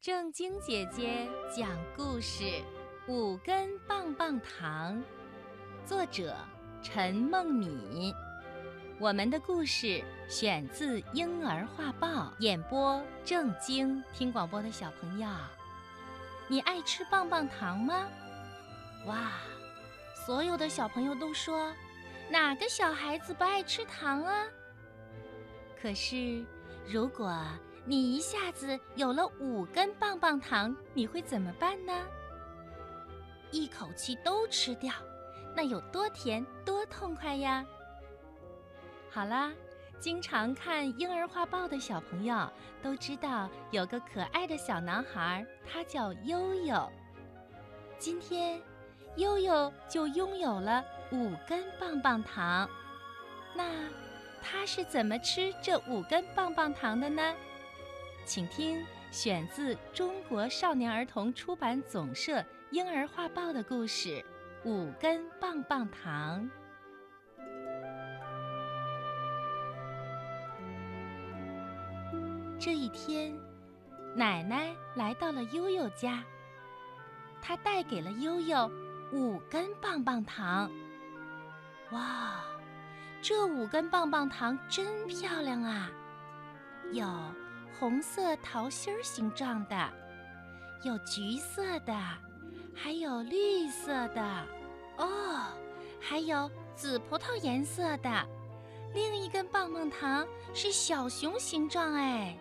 正经姐姐讲故事《五根棒棒糖》，作者陈梦敏。我们的故事选自《婴儿画报》，演播正经。听广播的小朋友，你爱吃棒棒糖吗？哇，所有的小朋友都说，哪个小孩子不爱吃糖啊？可是，如果你一下子有了五根棒棒糖，你会怎么办呢？一口气都吃掉，那有多甜多痛快呀！好啦，经常看《婴儿画报》的小朋友都知道，有个可爱的小男孩，他叫悠悠。今天，悠悠就拥有了五根棒棒糖。那他是怎么吃这五根棒棒糖的呢？请听选自中国少年儿童出版总社《婴儿画报》的故事《五根棒棒糖》。这一天，奶奶来到了悠悠家，她带给了悠悠五根棒棒糖。哇，这五根棒棒糖真漂亮啊！有。红色桃心形状的，有橘色的，还有绿色的，哦，还有紫葡萄颜色的。另一根棒棒糖是小熊形状，哎，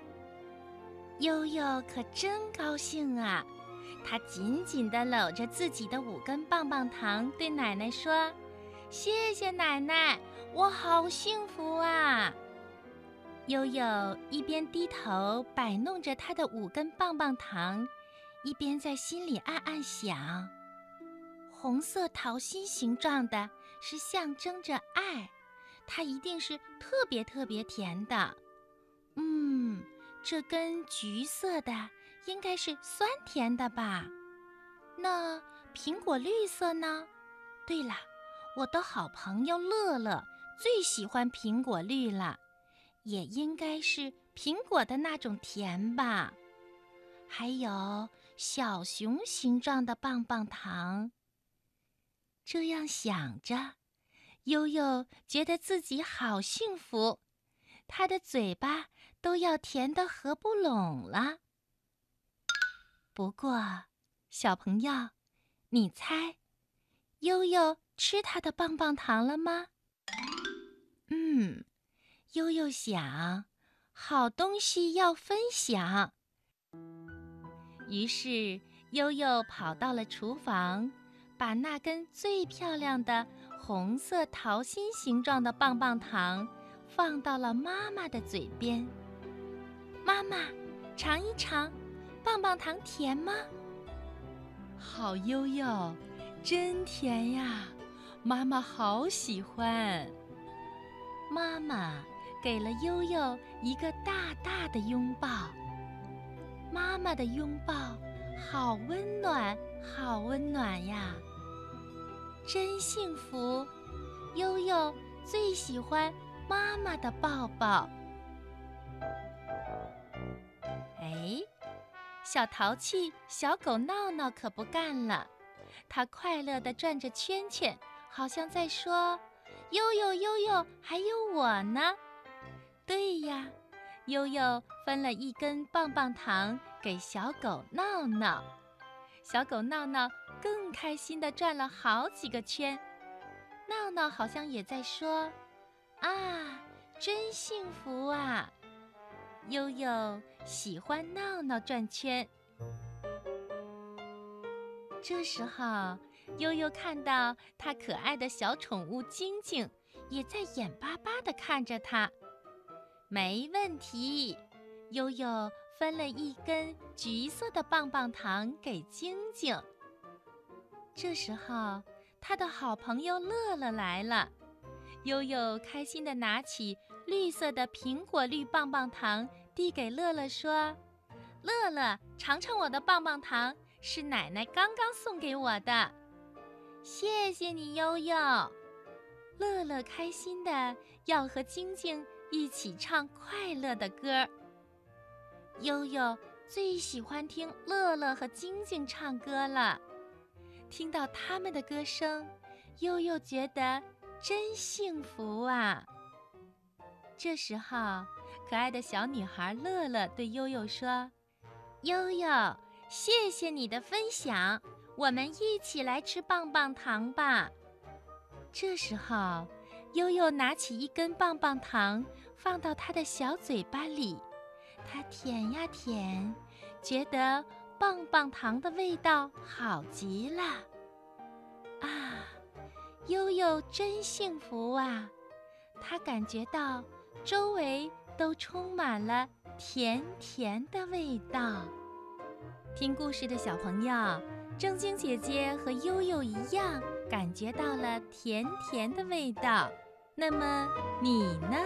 悠悠可真高兴啊！他紧紧地搂着自己的五根棒棒糖，对奶奶说：“谢谢奶奶，我好幸福啊！”悠悠一边低头摆弄着他的五根棒棒糖，一边在心里暗暗想：红色桃心形状的是象征着爱，它一定是特别特别甜的。嗯，这根橘色的应该是酸甜的吧？那苹果绿色呢？对了，我的好朋友乐乐最喜欢苹果绿了。也应该是苹果的那种甜吧，还有小熊形状的棒棒糖。这样想着，悠悠觉得自己好幸福，他的嘴巴都要甜得合不拢了。不过，小朋友，你猜，悠悠吃他的棒棒糖了吗？嗯。悠悠想，好东西要分享。于是，悠悠跑到了厨房，把那根最漂亮的红色桃心形状的棒棒糖放到了妈妈的嘴边。妈妈，尝一尝，棒棒糖甜吗？好，悠悠，真甜呀！妈妈好喜欢。妈妈。给了悠悠一个大大的拥抱。妈妈的拥抱好温暖，好温暖呀！真幸福，悠悠最喜欢妈妈的抱抱。哎，小淘气小狗闹闹可不干了，它快乐地转着圈圈，好像在说：“悠悠悠悠，还有我呢。”对呀，悠悠分了一根棒棒糖给小狗闹闹，小狗闹闹更开心地转了好几个圈。闹闹好像也在说：“啊，真幸福啊！”悠悠喜欢闹闹转圈。这时候，悠悠看到他可爱的小宠物晶晶也在眼巴巴地看着他。没问题，悠悠分了一根橘色的棒棒糖给晶晶。这时候，他的好朋友乐乐来了，悠悠开心地拿起绿色的苹果绿棒棒糖，递给乐乐说：“乐乐，尝尝我的棒棒糖，是奶奶刚刚送给我的。”谢谢你，悠悠。乐乐开心的要和晶晶。一起唱快乐的歌，悠悠最喜欢听乐乐和晶晶唱歌了。听到他们的歌声，悠悠觉得真幸福啊！这时候，可爱的小女孩乐乐对悠悠说：“悠悠，谢谢你的分享，我们一起来吃棒棒糖吧。”这时候，悠悠拿起一根棒棒糖，放到他的小嘴巴里，他舔呀舔，觉得棒棒糖的味道好极了。啊，悠悠真幸福啊！他感觉到周围都充满了甜甜的味道。听故事的小朋友，正晶姐姐和悠悠一样。感觉到了甜甜的味道，那么你呢？